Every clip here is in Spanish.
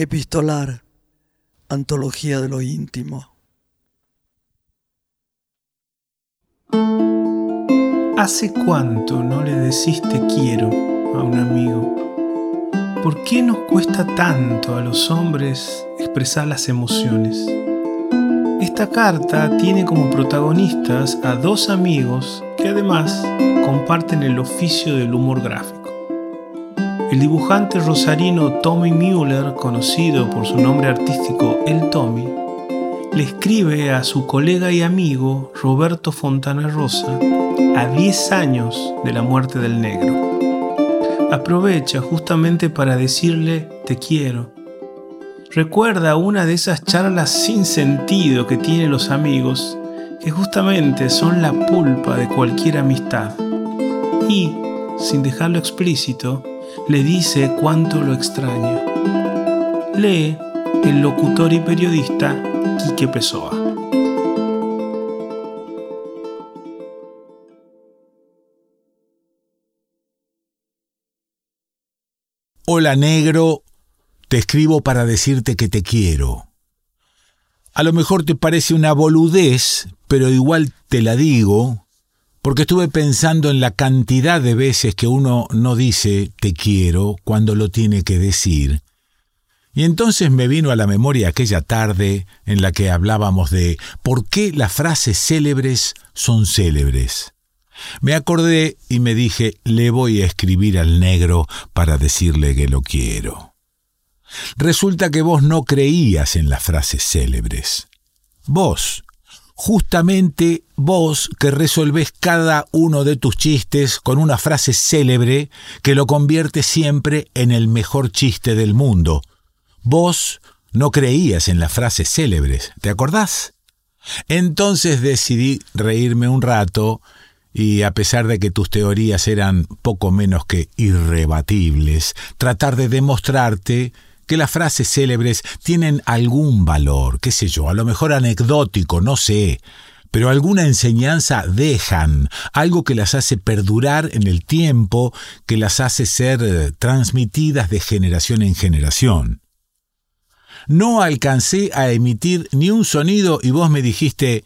Epistolar, Antología de lo íntimo. ¿Hace cuánto no le decís quiero a un amigo? ¿Por qué nos cuesta tanto a los hombres expresar las emociones? Esta carta tiene como protagonistas a dos amigos que además comparten el oficio del humor gráfico. El dibujante rosarino Tommy Müller, conocido por su nombre artístico El Tommy, le escribe a su colega y amigo Roberto Fontana Rosa a 10 años de la muerte del negro. Aprovecha justamente para decirle te quiero. Recuerda una de esas charlas sin sentido que tienen los amigos, que justamente son la pulpa de cualquier amistad. Y, sin dejarlo explícito, le dice cuánto lo extraña. Lee el locutor y periodista Quique Pessoa. Hola negro, te escribo para decirte que te quiero. A lo mejor te parece una boludez, pero igual te la digo, porque estuve pensando en la cantidad de veces que uno no dice te quiero cuando lo tiene que decir. Y entonces me vino a la memoria aquella tarde en la que hablábamos de por qué las frases célebres son célebres. Me acordé y me dije, le voy a escribir al negro para decirle que lo quiero. Resulta que vos no creías en las frases célebres. Vos, justamente vos que resolvés cada uno de tus chistes con una frase célebre que lo convierte siempre en el mejor chiste del mundo. Vos no creías en las frases célebres, ¿te acordás? Entonces decidí reírme un rato y a pesar de que tus teorías eran poco menos que irrebatibles, tratar de demostrarte que las frases célebres tienen algún valor, qué sé yo, a lo mejor anecdótico, no sé, pero alguna enseñanza dejan, algo que las hace perdurar en el tiempo, que las hace ser eh, transmitidas de generación en generación. No alcancé a emitir ni un sonido y vos me dijiste,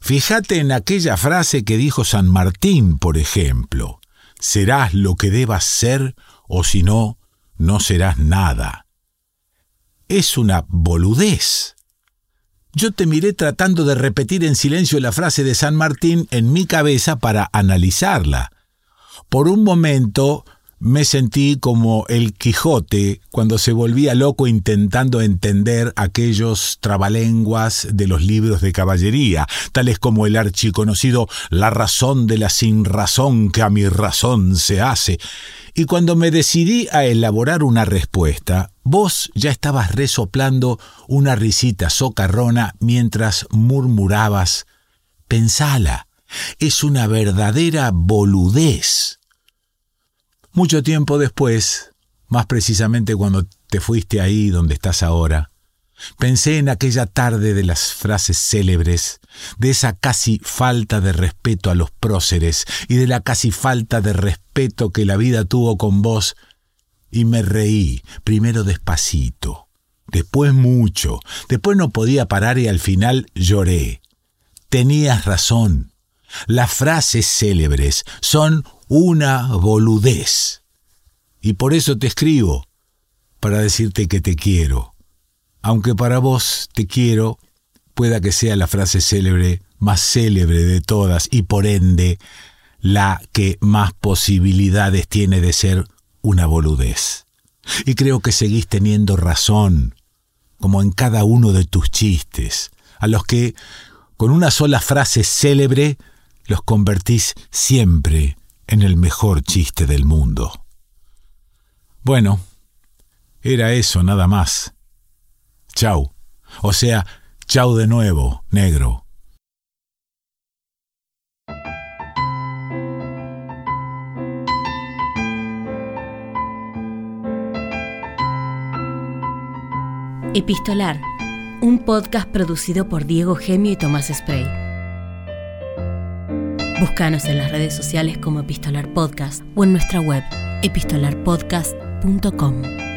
fíjate en aquella frase que dijo San Martín, por ejemplo, serás lo que debas ser o si no, no serás nada es una boludez. Yo te miré tratando de repetir en silencio la frase de San Martín en mi cabeza para analizarla. Por un momento me sentí como el Quijote cuando se volvía loco intentando entender aquellos trabalenguas de los libros de caballería, tales como el archiconocido La razón de la sin razón que a mi razón se hace. Y cuando me decidí a elaborar una respuesta, vos ya estabas resoplando una risita socarrona mientras murmurabas Pensala, es una verdadera boludez. Mucho tiempo después, más precisamente cuando te fuiste ahí donde estás ahora, pensé en aquella tarde de las frases célebres, de esa casi falta de respeto a los próceres y de la casi falta de respeto que la vida tuvo con vos, y me reí, primero despacito, después mucho, después no podía parar y al final lloré. Tenías razón. Las frases célebres son una boludez. Y por eso te escribo, para decirte que te quiero. Aunque para vos te quiero pueda que sea la frase célebre más célebre de todas y por ende la que más posibilidades tiene de ser una boludez. Y creo que seguís teniendo razón, como en cada uno de tus chistes, a los que, con una sola frase célebre, los convertís siempre en el mejor chiste del mundo. Bueno, era eso nada más. Chau. O sea, chau de nuevo, negro. Epistolar, un podcast producido por Diego Gemio y Tomás Spray. Búscanos en las redes sociales como Epistolar Podcast o en nuestra web epistolarpodcast.com.